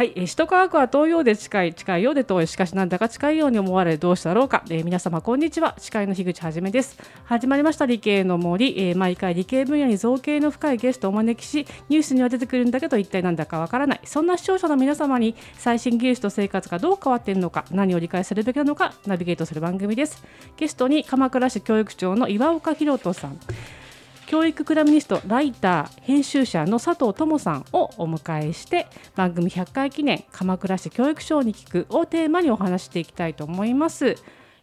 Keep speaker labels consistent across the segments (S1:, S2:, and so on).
S1: はい、えー、首都科学は遠いようで近い、近いようで遠い、しかしなんだか近いように思われどうしたろうか、えー、皆様こんにちは、司会の樋口はじめです。始まりました理系の森、えー、毎回理系分野に造形の深いゲストをお招きし、ニュースには出てくるんだけど一体なんだかわからない、そんな視聴者の皆様に最新技術と生活がどう変わっているのか、何を理解するべきなのか、ナビゲートする番組です。ゲストに鎌倉市教育長の岩岡博人さん。教育クラミニストライター編集者の佐藤智さんをお迎えして番組100回記念鎌倉市教育省に聞くをテーマにお話していきたいと思います。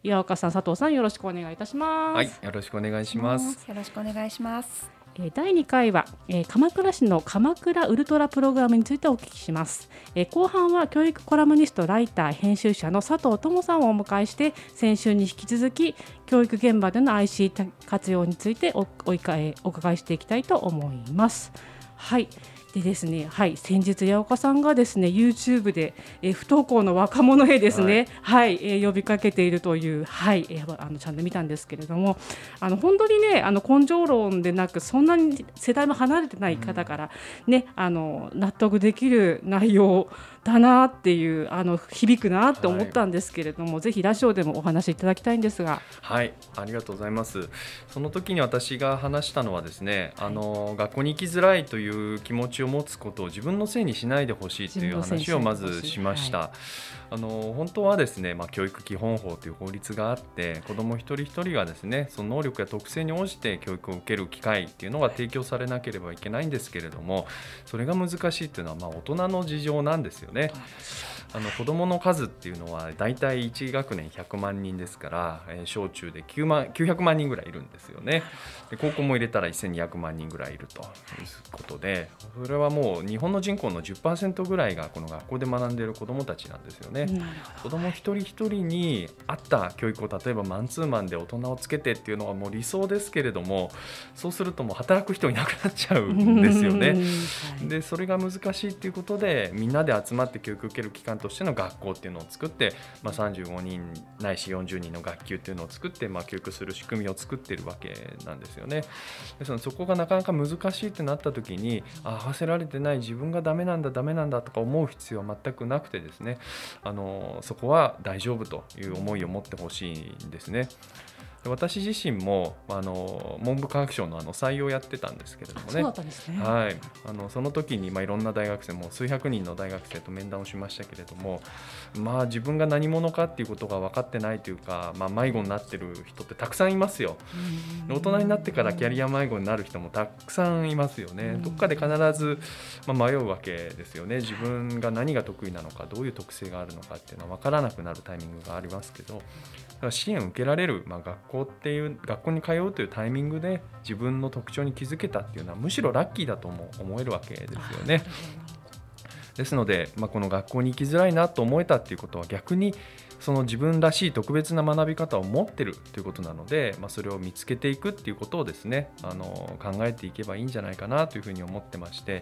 S1: 岩岡さん佐藤さんよろしくお願いいたします。
S2: はいよろしくお願いします。
S3: よろしくお願いします
S1: 第2回は、え鎌倉市の鎌倉ウルトラプログラムについてお聞きします、え後半は教育コラムニストライター編集者の佐藤智さんをお迎えして先週に引き続き教育現場での IC 活用についておおお伺いしていきたいと思います。はい。でですね、はい、先日八岡さんがですね YouTube で、えー、不登校の若者へですね、はい、はい、えー、呼びかけているというはい、えー、あのチャンネル見たんですけれども、あの本当にねあの根性論でなくそんなに世代も離れてない方からね、うん、あの納得できる内容だなっていうあの響くなって思ったんですけれども、はい、ぜひラジオでもお話しいただきたいんですが。
S2: はい。ありがとうございます。その時に私が話したのはですね、あの学校に行きづらいという気持ちを持つことを自分のせいにしないでほしいという話をまずしました。はい、あの本当はですね、まあ、教育基本法という法律があって子ども一人一人がですねその能力や特性に応じて教育を受ける機会っていうのが提供されなければいけないんですけれどもそれが難しいっていうのはまあ大人の事情なんですよね。あの子どもの数っていうのは大体1学年100万人ですから、えー、小中で9万900万人ぐらいいるんですよね。で高校も入れたら1200万人ぐらいいるということでそれはもう日本の人口の10%ぐらいがこの学校で学んでいる子どもたちなんですよね子ども一人一人に合った教育を例えばマンツーマンで大人をつけてっていうのはもう理想ですけれどもそうするともう働く人いなくなっちゃうんですよね、でそれが難しいっていうことでみんなで集まって教育を受ける機関としての学校っていうのを作って、まあ、35人ないし40人の学級っていうのを作って、まあ、教育する仕組みを作っているわけなんですよね。ですのでそこがなかなか難しいってなった時にあ合わせられてない自分がダメなんだダメなんだとか思う必要は全くなくてですねあのそこは大丈夫という思いを持ってほしいんですね。私自身もあの文部科学省のあの採用やってたんですけれどもね、ねはい、あのその時にまあいろんな大学生も数百人の大学生と面談をしましたけれども、まあ、自分が何者かっていうことが分かってないというか、まあ、迷子になってる人ってたくさんいますよ。大人になってからキャリア迷子になる人もたくさんいますよね。どっかで必ず、まあ、迷うわけですよね。自分が何が得意なのかどういう特性があるのかっていうのは分からなくなるタイミングがありますけど支援を受けられる、まあ、学校っていう学校に通うというタイミングで自分の特徴に気づけたっていうのはむしろラッキーだとも思えるわけですよね。ですので、まあ、この学校に行きづらいなと思えたっていうことは逆にその自分らしい特別な学び方を持ってるということなので、まあ、それを見つけていくっていうことをですねあの考えていけばいいんじゃないかなというふうに思ってまして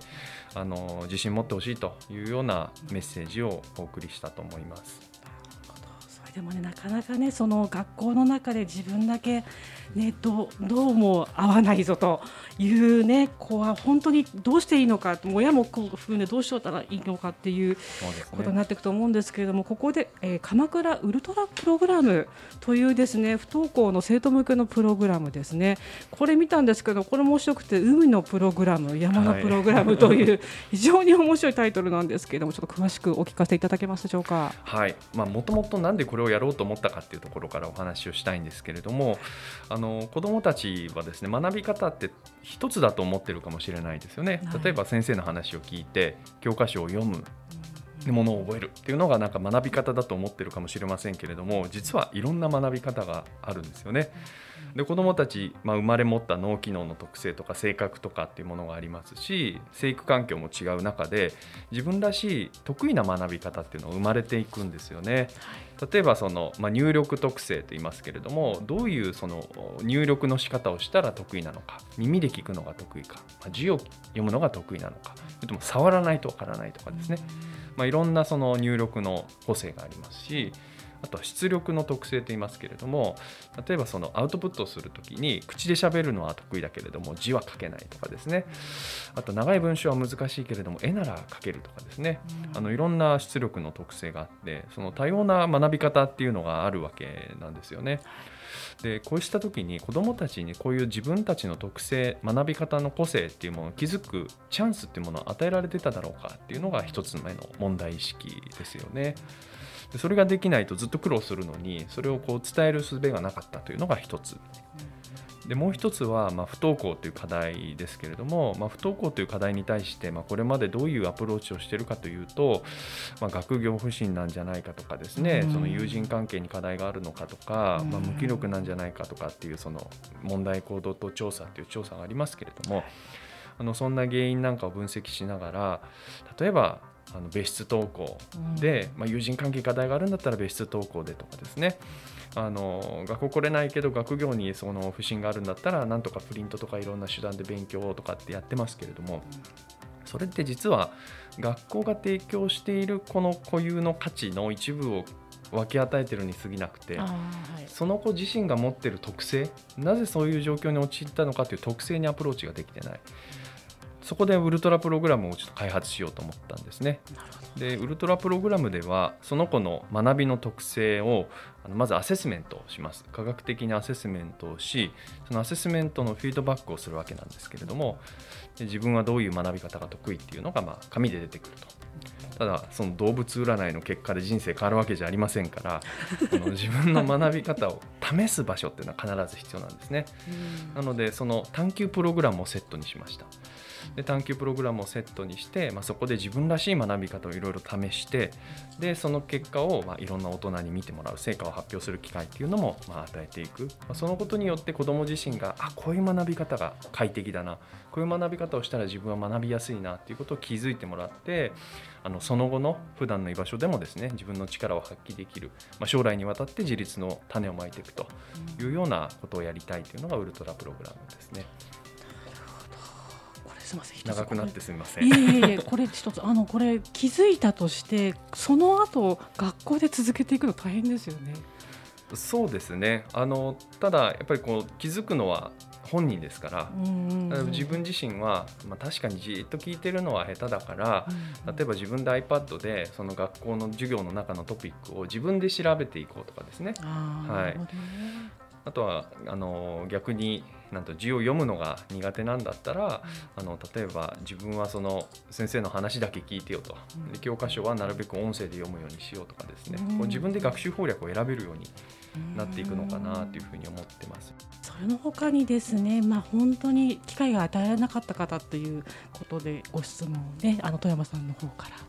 S2: あの自信持ってほしいというようなメッセージをお送りしたと思います。
S1: でもねなかなかねその学校の中で自分だけねどどうも合わないぞというね子は本当にどうしていいのか親もこう含んでどうしようたらいいのかっていうことになっていくと思うんですけれども、ね、ここで、えー、鎌倉ウルトラプログラムというですね不登校の生徒向けのプログラムですね。これ見たんですけどこれ面白くて海のプログラム山のプログラムという、はい、非常に面白いタイトルなんですけれどもちょっと詳しくお聞かせいただけますでしょうか？
S2: はい。まあ、もともとなんでこれをやろうと思ったかっていうところからお話をしたいんですけれどもあの子どもたちはですね学び方って一つだと思ってるかもしれないですよね。例えば先生の話を聞いて教科書を読むものを覚えるっていうのがなんか学び方だと思ってるかもしれませんけれども実はいろんな学び方があるんですよね。で子どもたち、まあ、生まれ持った脳機能の特性とか性格とかっていうものがありますし生育環境も違う中で自分らしい得意な学び方っていうのを生まれていくんですよね。例えばその、まあ、入力特性と言いますけれどもどういうその入力の仕方をしたら得意なのか耳で聞くのが得意か、まあ、字を読むのが得意なのかそれとも触らないとわからないとかですね、まあ、いろんなその入力の個性がありますしあとは出力の特性と言いますけれども例えばそのアウトプットをする時に口で喋るのは得意だけれども字は書けないとかですね。あと長い文章は難しいけれども絵なら書けるとかですね。あのいろんな出力の特性があってその多様な学び方っていうのがあるわけなんですよね。でこうした時に子どもたちにこういう自分たちの特性学び方の個性っていうものを築くチャンスっていうものを与えられてただろうかっていうのが一つ目の問題意識ですよね。でそれができないとずっと苦労するのにそれをこう伝える術がなかったというのが一つ。でもう一つは、まあ、不登校という課題ですけれども、まあ、不登校という課題に対して、まあ、これまでどういうアプローチをしているかというと、まあ、学業不振なんじゃないかとかですね、うん、その友人関係に課題があるのかとか、うん、まあ、無気力なんじゃないかとかっていうその問題行動と調査という調査がありますけれどもあのそんな原因なんかを分析しながら例えばあの別室登校で、まあ、友人関係課題があるんだったら別室登校でとかですねあの学校来れないけど学業にその不信があるんだったらなんとかプリントとかいろんな手段で勉強とかってやってますけれどもそれって実は学校が提供しているこの固有の価値の一部を分け与えてるに過ぎなくて、はい、その子自身が持ってる特性なぜそういう状況に陥ったのかという特性にアプローチができてない。そこでウルトラプログラムをちょっと開発しようと思ったんですね。でウルトラプログラムではその子の学びの特性をまずアセスメントをします。科学的にアセスメントをしそのアセスメントのフィードバックをするわけなんですけれどもで自分はどういう学び方が得意っていうのがまあ紙で出てくると。ただその動物占いの結果で人生変わるわけじゃありませんから あの自分の学び方を試す場所っていうのは必ず必要なんですね。なのでその探究プログラムをセットにしましたで探究プログラムをセットにして、まあ、そこで自分らしい学び方をいろいろ試してでその結果を、まあ、いろんな大人に見てもらう成果を発表する機会っていうのも、まあ、与えていく、まあ、そのことによって子ども自身があこういう学び方が快適だな。こういう学び方をしたら自分は学びやすいなっていうことを気づいてもらってあのその後の普段の居場所でもですね自分の力を発揮できる、まあ、将来にわたって自立の種をまいていくというようなことをやりたいというのがウルトラプログラムですね。
S1: すみません
S2: 長くなってすみません。
S1: いえいえこれ一つあのこれ気づいたとしてその後学校で続けていくの大変ですよね。
S2: そうですね。あのただやっぱりこう気づくのは本人ですから、自分自身は、まあ、確かにじっと聞いてるのは下手だから、うん、例えば自分で iPad でその学校の授業の中のトピックを自分で調べていこうとかですね。はい、あとはあの逆になんと字を読むのが苦手なんだったら、あの例えば自分はその先生の話だけ聞いてよと、で教科書はなるべく音声で読むようにしようとかですね、こう自分で学習攻略を選べるようになっていくのかなというふうに思ってます。
S1: それの他にですね、まあ、本当に機会が与えられなかった方ということでご質問ねあの富山さんの方から。は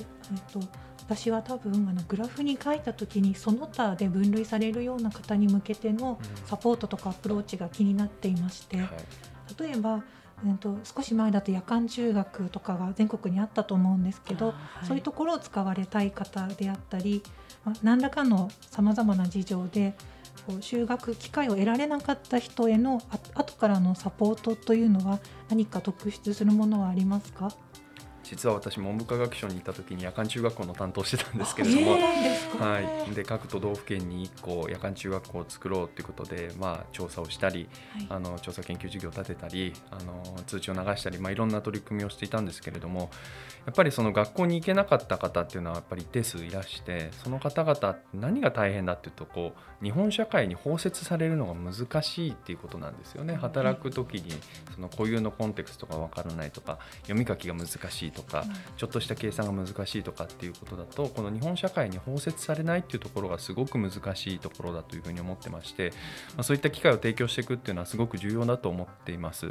S1: い、
S3: えっと私は多分あのグラフに書いた時にその他で分類されるような方に向けてのサポートとかアプローチが気になっていまして、例えばえー、と少し前だと夜間中学とかが全国にあったと思うんですけど、はい、そういうところを使われたい方であったり、まあ、何らかのさまざまな事情でこう就学機会を得られなかった人への後からのサポートというのは何か特筆するものはありますか？
S2: 実は私文部科学省にいた時に夜間中学校の担当してたんですけれども、はい、で各都道府県に1個夜間中学校を作ろうということで、まあ、調査をしたり、はい、あの調査研究事業を立てたりあの通知を流したり、まあ、いろんな取り組みをしていたんですけれどもやっぱりその学校に行けなかった方っていうのはやっぱり一定数いらしてその方々何が大変だっていうとこう日本社会に包摂されるのが難しいっていうことなんですよね。働く時にその固有のコンテクストが分からないとか読み書きが難しいとか、ちょっとした計算が難しいとかっていうことだとこの日本社会に包摂されないっていうところがすごく難しいところだというふうに思ってまして、まあ、そういった機会を提供していくっていうのはすごく重要だと思っています。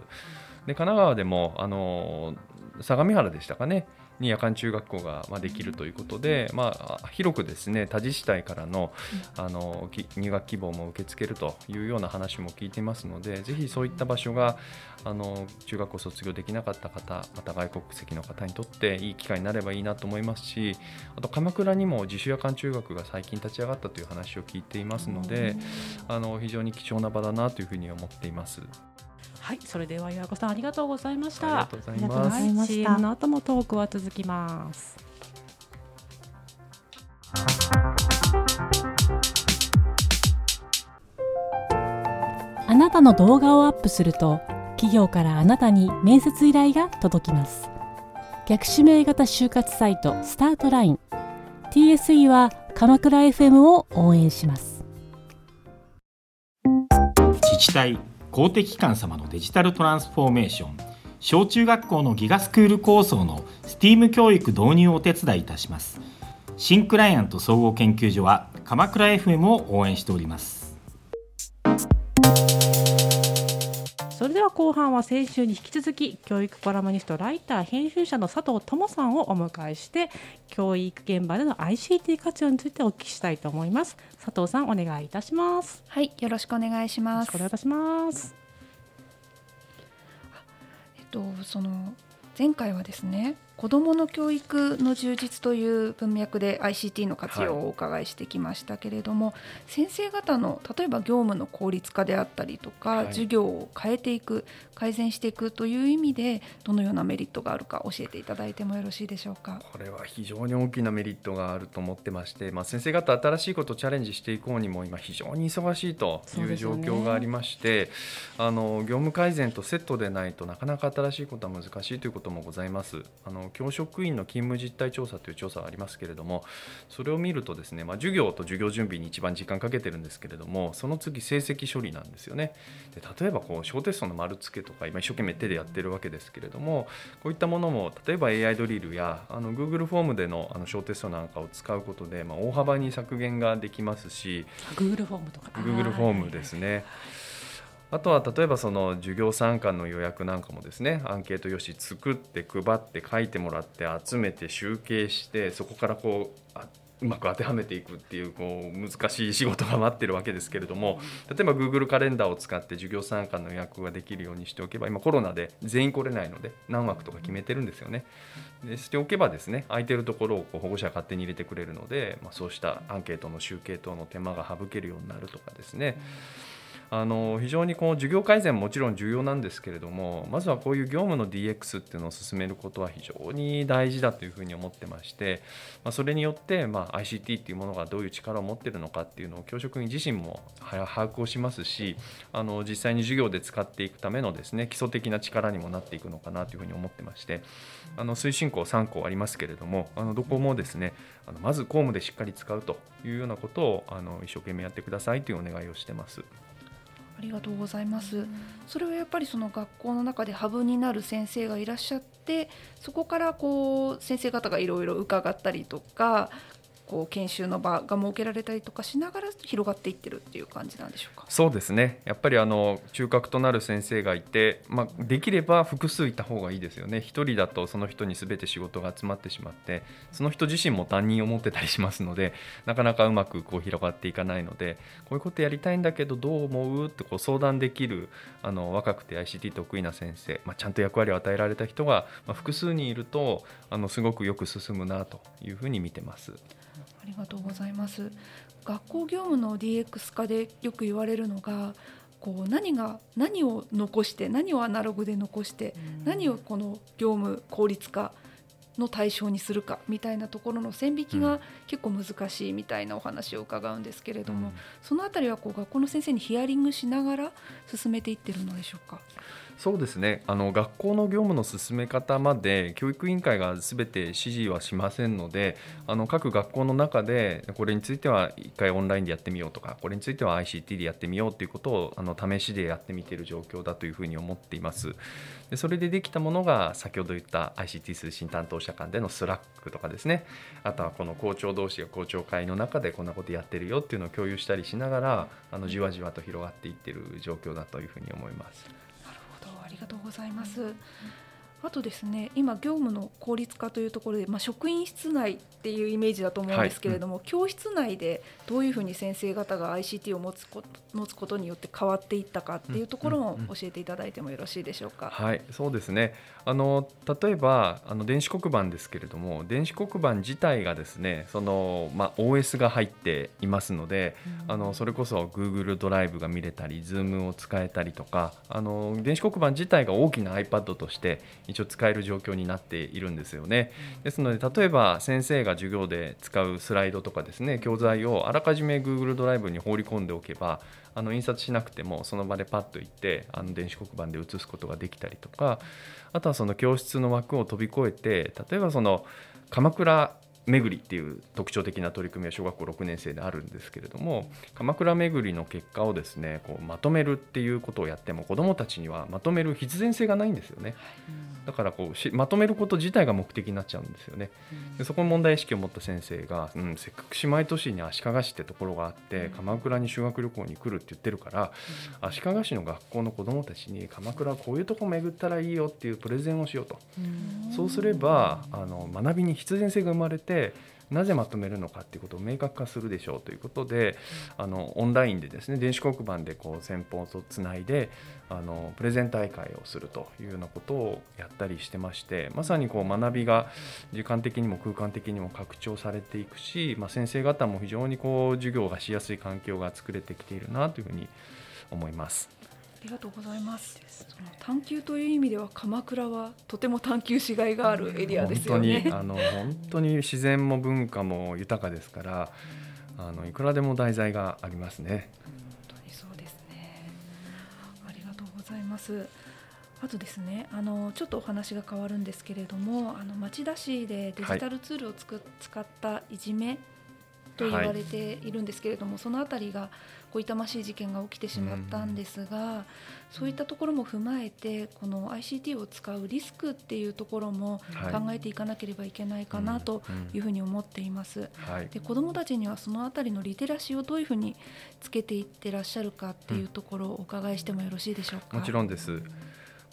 S2: で神奈川でもあの相模原でしたかねに夜間中学校がまできるということで、まあ、広くですね多自治体からのあの入学希望も受け付けるというような話も聞いていますのでぜひそういった場所があの中学校卒業できなかった方また外国籍の方にとっていい機会になればいいなと思いますしあと鎌倉にも自主夜間中学が最近立ち上がったという話を聞いていますのであの非常に貴重な場だなというふうに思っています。
S1: はい、それでは岩子さんありがとうございました。
S2: ありがとうございます。ます
S1: CM の後もトークは続きます。あなたの動画をアップすると企業からあなたに面接依頼が届きます逆指名型就活サイトスタートライン TSE は鎌倉 FM を応援します
S4: 自治体公的機関様のデジタルトランスフォーメーション小中学校のギガスクール構想の STEAM 教育導入をお手伝いいたします。新クライアント総合研究所は鎌倉 FM を応援しております。
S1: それでは後半は先週に引き続き教育コラムニストライター編集者の佐藤智さんをお迎えして教育現場での ICT 活用についてお聞きしたいと思います。佐藤さんお願いいたします。
S5: はいよろしくお願いします。
S1: お願いいたします
S5: えっとその前回はですね子どもの教育の充実という文脈で ICT の活用をお伺いしてきましたけれども、はい、先生方の例えば業務の効率化であったりとか、はい、授業を変えていく改善していくという意味でどのようなメリットがあるか教えていただいてもよろしいでしょうか？
S2: これは非常に大きなメリットがあると思ってまして、まあ、先生方新しいことをチャレンジしていこうにも今非常に忙しいという状況がありまして、ね、あの業務改善とセットでないとなかなか新しいことは難しいということもございます。あの教職員の勤務実態調査という調査がありますけれどもそれを見るとですね、まあ、授業と授業準備に一番時間かけてるんですけれどもその次成績処理なんですよね。で例えばこう小テストの丸付けとか今一生懸命手でやってるわけですけれどもこういったものも例えば AI ドリルやあの Google フォームでのあの小テストなんかを使うことで、まあ、大幅に削減ができますし
S1: Google フォームとか。
S2: Google フォームですね。あとは例えばその授業参観の予約なんかもですねアンケート用紙作って配って書いてもらって集めて集計してそこからこううまく当てはめていくっていうこう難しい仕事が待ってるわけですけれども例えば Google カレンダーを使って授業参観の予約ができるようにしておけば今コロナで全員来れないので何枠とか決めてるんですよね。でしておけばですね空いてるところをこう保護者が勝手に入れてくれるので、まあ、そうしたアンケートの集計等の手間が省けるようになるとかですね。あの非常にこの授業改善ももちろん重要なんですけれどもまずはこういう業務の DX っていうのを進めることは非常に大事だというふうに思ってまして、まあ、それによって、まあ、ICT っていうものがどういう力を持ってるのかっていうのを教職員自身も把握をしますしあの実際に授業で使っていくためのですね基礎的な力にもなっていくのかなというふうに思ってましてあの推進校3校ありますけれどもあのどこもですねあのまず公務でしっかり使うというようなことをあの一生懸命やってくださいというお願いをしてます。
S5: ありがとうございます。それはやっぱりその学校の中でハブになる先生がいらっしゃってそこからこう先生方がいろいろ伺ったりとかこう研修の場が設けられたりとかしながら広がっていってるっていう感じなんでしょうか？
S2: そうですね。やっぱりあの中核となる先生がいて、まあ、できれば複数いた方がいいですよね。1人だとその人に全て仕事が集まってしまってその人自身も担任を持ってたりしますのでなかなかうまくこう広がっていかないのでこういうことやりたいんだけどどう思う？ってこう相談できるあの若くて ICT 得意な先生、まあ、ちゃんと役割を与えられた人が、まあ、複数人いるとあのすごくよく進むなというふうに見てます。
S5: ありがとうございます。学校業務の DX 化でよく言われるのがこう何が何を残して何をアナログで残して何をこの業務効率化の対象にするかみたいなところの線引きが結構難しいみたいなお話を伺うんですけれども、そのあたりはこう学校の先生にヒアリングしながら進めていってるのでしょうか？
S2: そうですね。あの学校の業務の進め方まで教育委員会がすべて指示はしませんのであの各学校の中でこれについては1回オンラインでやってみようとかこれについては ICT でやってみようということをあの試しでやってみている状況だというふうに思っています。でそれでできたものが先ほど言った ICT 推進担当者間での Slack とかですね。あとはこの校長同士が校長会の中でこんなことやってるよっていうのを共有したりしながらあのじわじわと広がっていっている状況だというふうに思います。
S5: りがとうございます。あとですね今業務の効率化というところで、まあ、職員室内っていうイメージだと思うんですけれども、はいうん、教室内でどういうふうに先生方が ICT を持つこ持つことによって変わっていったかっていうところも教えていただいてもよろしいでしょうか？
S2: はいそうですね。あの例えばあの電子黒板ですけれども電子黒板自体がですねその、まあ、OS が入っていますので、うん、あのそれこそ Google ドライブが見れたり Zoom を使えたりとかあの電子黒板自体が大きな iPad として一応使える状況になっているんですよね。ですので例えば先生が授業で使うスライドとかですね教材をあらかじめ Google ドライブに放り込んでおけばあの印刷しなくてもその場でパッと行ってあの電子黒板で写すことができたりとかあとはその教室の枠を飛び越えて例えばその鎌倉巡りっていう特徴的な取り組みは小学校6年生であるんですけれども鎌倉巡りの結果をですねこうまとめるっていうことをやっても子どもたちにはまとめる必然性がないんですよね、だからこうまとめること自体が目的になっちゃうんですよね、でそこに問題意識を持った先生が、うん、せっかく姉妹都市に足利市ってところがあって鎌倉に修学旅行に来るって言ってるから、足利市の学校の子どもたちに鎌倉こういうとこ巡ったらいいよっていうプレゼンをしようと、そうすればあの学びに必然性が生まれててなぜまとめるのかっていうことを明確化するでしょうということであのオンラインでですね電子黒板でこう先方とつないであのプレゼン大会をするというようなことをやったりしてましてまさにこう学びが時間的にも空間的にも拡張されていくし、まあ、先生方も非常にこう授業がしやすい環境が作れてきているなというふうに思います。
S5: ありがとうございます。その探求という意味では鎌倉はとても探求しがいがあるエリアですよね。
S2: 本当にあの本当に自然も文化も豊かですから、あのいくらでも題材がありますね。
S5: 本当にそうですね。ありがとうございます。あとですね、あのちょっとお話が変わるんですけれども、あの町田市でデジタルツールをつく、はい、使ったいじめと言われているんですけれども、はい、そのあたりがこう痛ましい事件が起きてしまったんですが、うん、そういったところも踏まえてこの ICT を使うリスクっていうところも考えていかなければいけないかなというふうに思っています。で子どもたちにはそのあたりのリテラシーをどういうふうにつけていってらっしゃるかっていうところをお伺いしてもよろしいでしょうか？
S2: もちろんです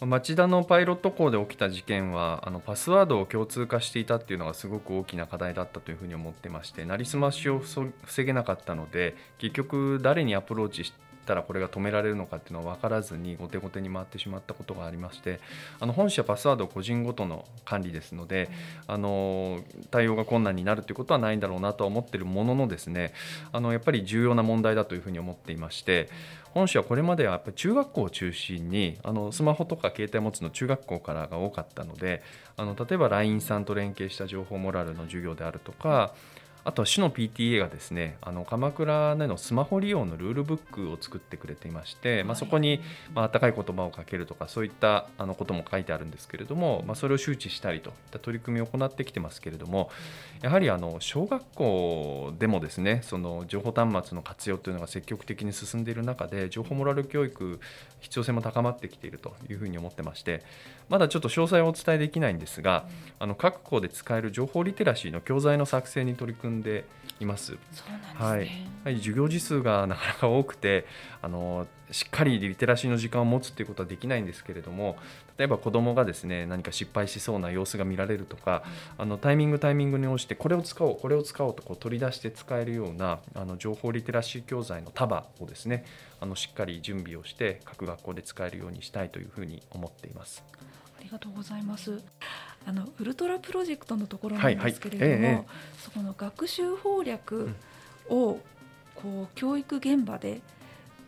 S2: 町田のパイロット校で起きた事件はあのパスワードを共通化していたっていうのがすごく大きな課題だったというふうに思ってましてなりすましを防げなかったので結局誰にアプローチしたらこれが止められるのかっていうのは分からずに後手後手に回ってしまったことがありましてあの本社パスワード個人ごとの管理ですので、あの対応が困難になるということはないんだろうなとは思っているもののですねあのやっぱり重要な問題だというふうに思っていまして本市はこれまではやっぱり中学校を中心にあのスマホとか携帯を持つの中学校からが多かったのであの例えば LINE さんと連携した情報モラルの授業であるとかあとは市の PTA がですねあの鎌倉でのスマホ利用のルールブックを作ってくれていまして、はい、まあ、そこに、まあ温かい言葉をかけるとかそういったあのことも書いてあるんですけれども、まあ、それを周知したりといった取り組みを行ってきてますけれどもやはりあの小学校でもですねその情報端末の活用というのが積極的に進んでいる中で情報モラル教育必要性も高まってきているというふうに思ってましてまだちょっと詳細をお伝えできないんですが、あの各校で使える情報リテラシーの教材の作成に取り組んでいます。
S5: はい、
S2: はい、授業時数がなかなか多くてあのしっかりリテラシーの時間を持つっていうことはできないんですけれども例えば子どもがですね何か失敗しそうな様子が見られるとか、あのタイミングタイミングに応じてこれを使おうこれを使おうとこう取り出して使えるようなあの情報リテラシー教材の束をですねあのしっかり準備をして各学校で使えるようにしたいというふうに思っています。
S5: ありがとうございます。あのウルトラプロジェクトのところなんですけれども、はいはいええ、そこの学習攻略をこう教育現場で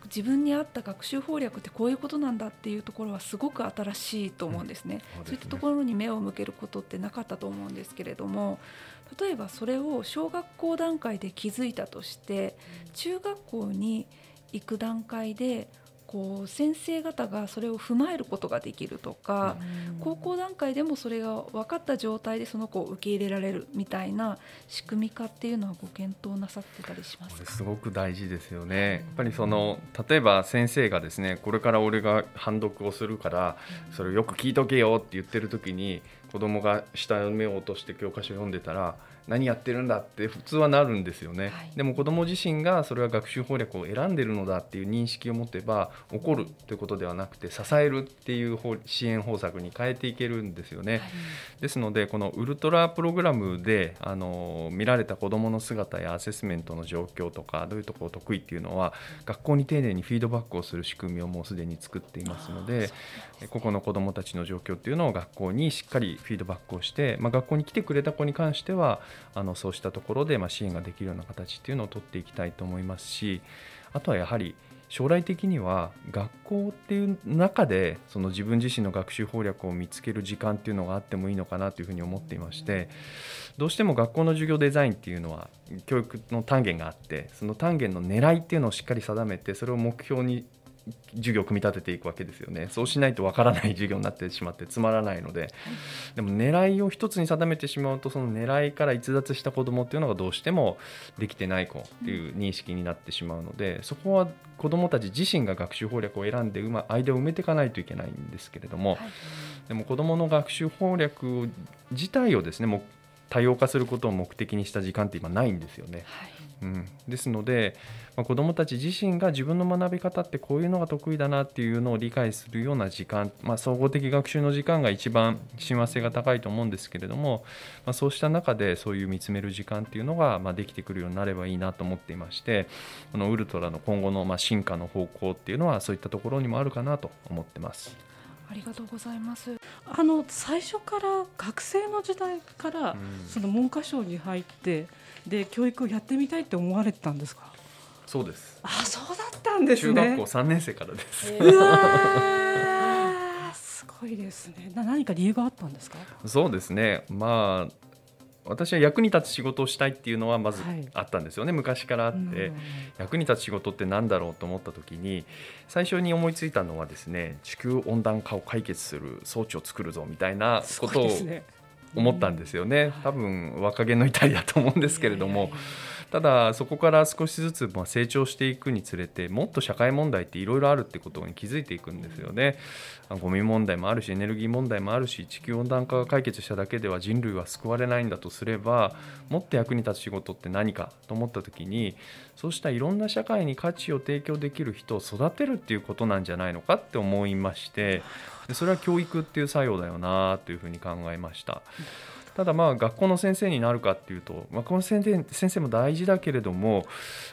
S5: 自分に合った学習攻略ってこういうことなんだっていうところはすごく新しいと思うんですね。うん、そういったところに目を向けることってなかったと思うんですけれども例えばそれを小学校段階で気づいたとして中学校に行く段階でこう先生方がそれを踏まえることができるとか、高校段階でもそれが分かった状態でその子を受け入れられるみたいな仕組み化っていうのはご検討なさってたりします
S2: すごく大事ですよね。やっぱりその例えば先生がですねこれから俺が判読をするからそれをよく聞いとけよって言ってる時に子供が下目を落として教科書を読んでたら何やってるんだって普通はなるんですよね、はい、でも子ども自身がそれは学習攻略を選んでるのだっていう認識を持てば怒るということではなくて支えるっていう支援方策に変えていけるんですよね、はい、ですのでこのウルトラプログラムであの見られた子どもの姿やアセスメントの状況とかどういうところ得意っていうのは学校に丁寧にフィードバックをする仕組みをもうすでに作っていますのでここの子どもたちの状況っていうのを学校にしっかりフィードバックをして、まあ、学校に来てくれた子に関してはあのそうしたところでま支援ができるような形っていうのを取っていきたいと思いますしあとはやはり将来的には学校っていう中でその自分自身の学習攻略を見つける時間っていうのがあってもいいのかなというふうに思っていましてどうしても学校の授業デザインっていうのは教育の単元があってその単元の狙いっていうのをしっかり定めてそれを目標に授業を組み立てていくわけですよね。そうしないとわからない授業になってしまってつまらないので、でも狙いを一つに定めてしまうとその狙いから逸脱した子どもっていうのがどうしてもできてない子っていう認識になってしまうのでそこは子どもたち自身が学習攻略を選んでうま間を埋めていかないといけないんですけれども、でも子どもの学習攻略自体をですねもう多様化することを目的にした時間って今ないんですよね。はいうん、ですので、まあ、子どもたち自身が自分の学び方ってこういうのが得意だなっていうのを理解するような時間、まあ、総合的学習の時間が一番親和性が高いと思うんですけれども、まあ、そうした中でそういう見つめる時間っていうのが、まあ、できてくるようになればいいなと思っていましてこのウルトラの今後のまあ進化の方向っていうのはそういったところにもあるかなと思ってます。
S5: ありがとうございます。
S1: あの最初から学生の時代から、その文科省に入ってで教育をやってみたいって思われてたんですか？
S2: そうです。
S1: あそうだったんです
S2: ね。中学校三年生からです、
S1: うわすごいですね。な何か理由があったんですか？
S2: そうですね。まあ私は役に立つ仕事をしたいっていうのはまずあったんですよね、はい、昔からあって、役に立つ仕事って何だろうと思った時に最初に思いついたのはですね地球温暖化を解決する装置を作るぞみたいなことを思ったんですよね、多分若気の至りだと思うんですけれども。ただそこから少しずつま成長していくにつれてもっと社会問題っていろいろあるってことに気づいていくんですよね。ゴミ問題もあるしエネルギー問題もあるし地球温暖化が解決しただけでは人類は救われないんだとすればもっと役に立つ仕事って何かと思った時にそうしたいろんな社会に価値を提供できる人を育てるっていうことなんじゃないのかって思いましてそれは教育っていう作用だよなというふうに考えました。ただまあ学校の先生になるかっていうと、まあ、この先生先生も大事だけれども、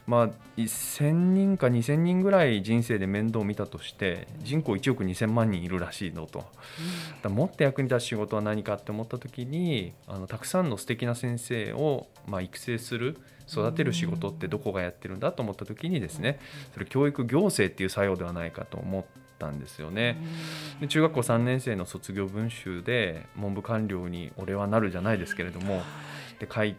S2: まあ、1000人か2000人ぐらい人生で面倒を見たとして人口1億2000万人いるらしいのと、だもっと役に立つ仕事は何かって思った時にあのたくさんの素敵な先生をまあ育成する育てる仕事ってどこがやってるんだと思った時にですねそれ教育行政っていう作用ではないかと思ったんですよね。で中学校3年生の卒業文集で文部官僚に俺はなるじゃないですけれどもで書い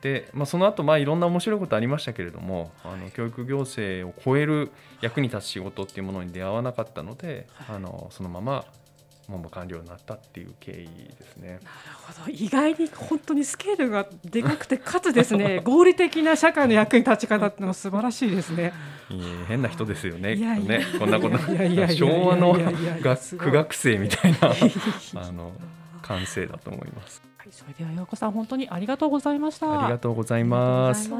S2: て、まあ、その後まあいろんな面白いことありましたけれどもあの教育行政を超える役に立つ仕事っていうものに出会わなかったので、あのそのまま文部官僚になったっていう経緯ですね。なる
S1: ほど意外に本当にスケールがでかくてかつですね 合理的な社会の役に立ち方っていうのは素晴らしいですね。
S2: い変な人ですよね。ねこんなこと昭和の学学生みたいなあの感性だと思います。
S1: はい、それでは陽子さん本当にありがとうございました。
S2: ありがとうございます。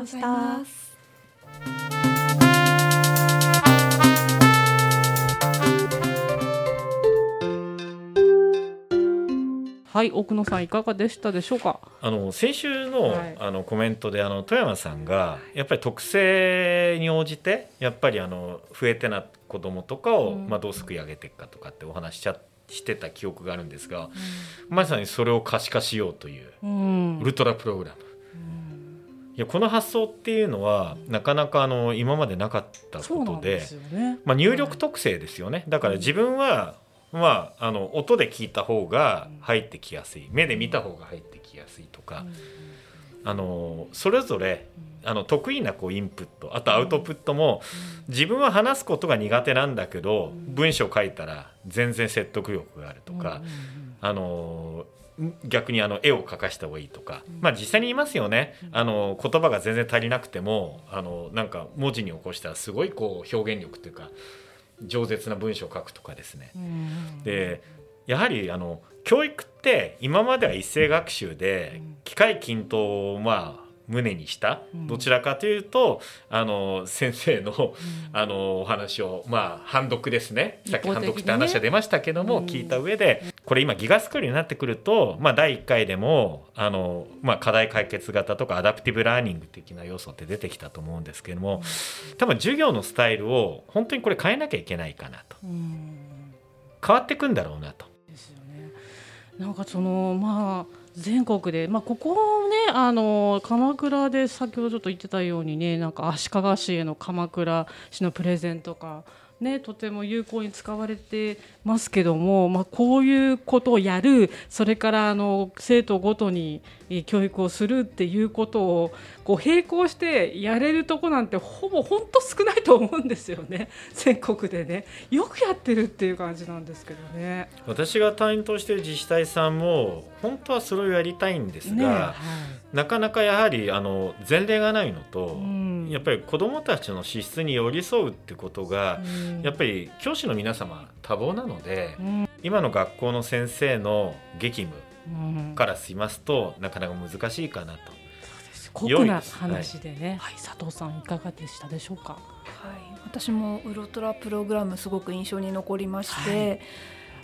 S1: はい奥野さんいかがでしたでしょうか？
S4: あの先週のはい、あのコメントであの富山さんがやっぱり特性に応じてやっぱりあの増えてな子供とかを、うん、まあ、どうすくい上げていくかとかってお話しちゃしてた記憶があるんですが、うん、まさにそれを可視化しようという、うん、ウルトラプログラム。いやこの発想っていうのはなかなかあの今までなかったことで、ね、まあ、入力特性ですよね。だから自分はまあ、あの音で聞いた方が入ってきやすい。目で見た方が入ってきやすいとか、あのそれぞれあの得意なこうインプットあとアウトプットも自分は話すことが苦手なんだけど文章書いたら全然説得力があるとか、あの逆にあの絵を描かした方がいいとか、まあ、実際に言いますよね。あの言葉が全然足りなくてもあのなんか文字に起こしたらすごいこう表現力というか饒舌な文章を書くとかですね。でやはりあの教育って今までは一斉学習で機会均等をまあ旨にした？どちらかというとあの先生のあのお話をまあ判読ですね。さっき判読って話が出ましたけども聞いた上でこれ今 GIGA スクールになってくるとまあ第1回でもあのまあ課題解決型とかアダプティブラーニング的な要素って出てきたと思うんですけども多分授業のスタイルを本当にこれ変えなきゃいけないかなと。変わっていくんだろうなと。
S1: ですよね。なんかそのまあ全国で、まあ、ここねあの鎌倉で先ほどちょっと言ってたようにねなんか足利市への鎌倉市のプレゼンとかね、とても有効に使われてますけども、まあ、こういうことをやるそれからあの生徒ごとに教育をするっていうことをこう並行してやれるとこなんてほぼ本当少ないと思うんですよね。全国でね。よくやってるっていう感じなんですけどね。
S4: 私が担当している自治体さんも本当はそれをやりたいんですが、ねはい、なかなかやはりあの前例がないのと、うん、やっぱり子どもたちの資質に寄り添うってことが、うん、やっぱり教師の皆様多忙なので、うん、今の学校の先生の激務からしますと、なかなか難しいかなと。
S1: 酷な話でね、はい、はい、佐藤さんいかがでしたでしょうか？は
S5: い、私もウルトラプログラムすごく印象に残りまして、はい、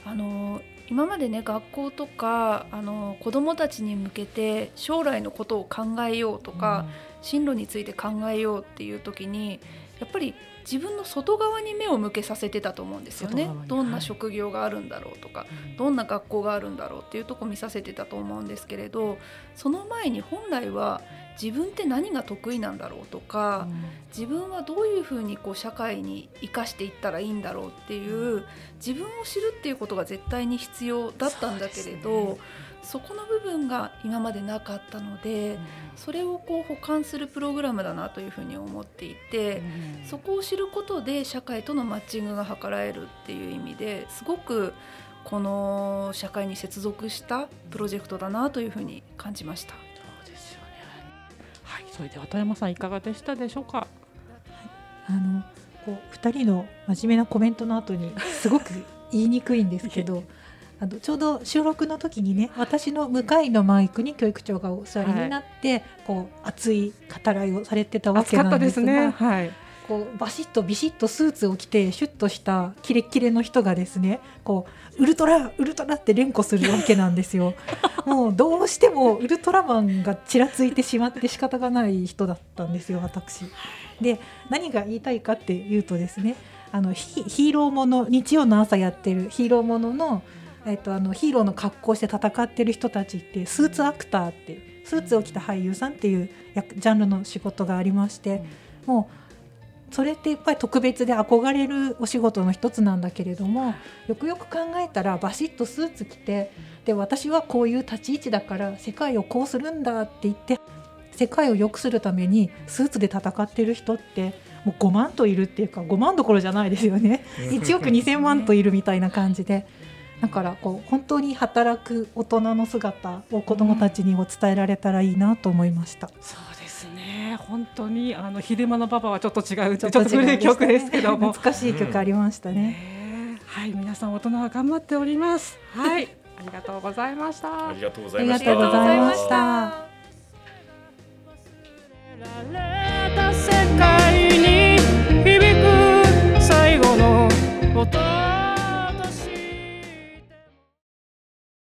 S5: あの今までね学校とかあの子どもたちに向けて将来のことを考えようとか、うん、進路について考えようっていう時にやっぱり自分の外側に目を向けさせてたと思うんですよね。どんな職業があるんだろうとか、はい、どんな学校があるんだろうっていうとこ見させてたと思うんですけれどその前に本来は自分って何が得意なんだろうとか、うん、自分はどういうふうにこう社会に生かしていったらいいんだろうっていう自分を知るっていうことが絶対に必要だったんだけれどそ、ね,、この部分が今までなかったので、うん、それをこう補完するプログラムだなというふうに思っていて、うん、そこを知ることで社会とのマッチングが図られるっていう意味ですごくこの社会に接続したプロジェクトだなというふうに感じました。
S1: それで渡山さんいかがでしたでしょうか、はい、
S3: あのこう2人の真面目なコメントの後にすごく言いにくいんですけど あのちょうど収録の時にね私の向かいのマイクに教育長がお座りになって、はい、こう熱い語らいをされてたわけなんですが。ねはいこうバシッとビシッとスーツを着てシュッとしたキレッキレの人がですねこうウルトラウルトラって連呼するわけなんですよ。もうどうしてもウルトラマンがちらついてしまって仕方がない人だったんですよ私。で何が言いたいかっていうとですねあのヒーローもの日曜の朝やってるヒーローもののえっと、あのヒーローの格好して戦ってる人たちってスーツアクターってスーツを着た俳優さんっていうジャンルの仕事がありまして、もうそれってやっぱり特別で憧れるお仕事の一つなんだけれどもよくよく考えたらバシッとスーツ着てで私はこういう立ち位置だから世界をこうするんだって言って世界を良くするためにスーツで戦ってる人ってもう5万といるっていうか5万どころじゃないですよね。1億2,000万といるみたいな感じで。だからこう本当に働く大人の姿を子どもたちにも伝えられたらいいなと思いました。
S1: うん、そうですね。本当にあの昼間のパパはちょっと違うちょっと古い曲ですけども、
S3: ね、懐しい曲ありましたね、
S1: うん、はい皆さん大人は頑張っております。はい。ありがとうございました。
S4: ありがとうご
S3: ざいました。世界に響く最後の音。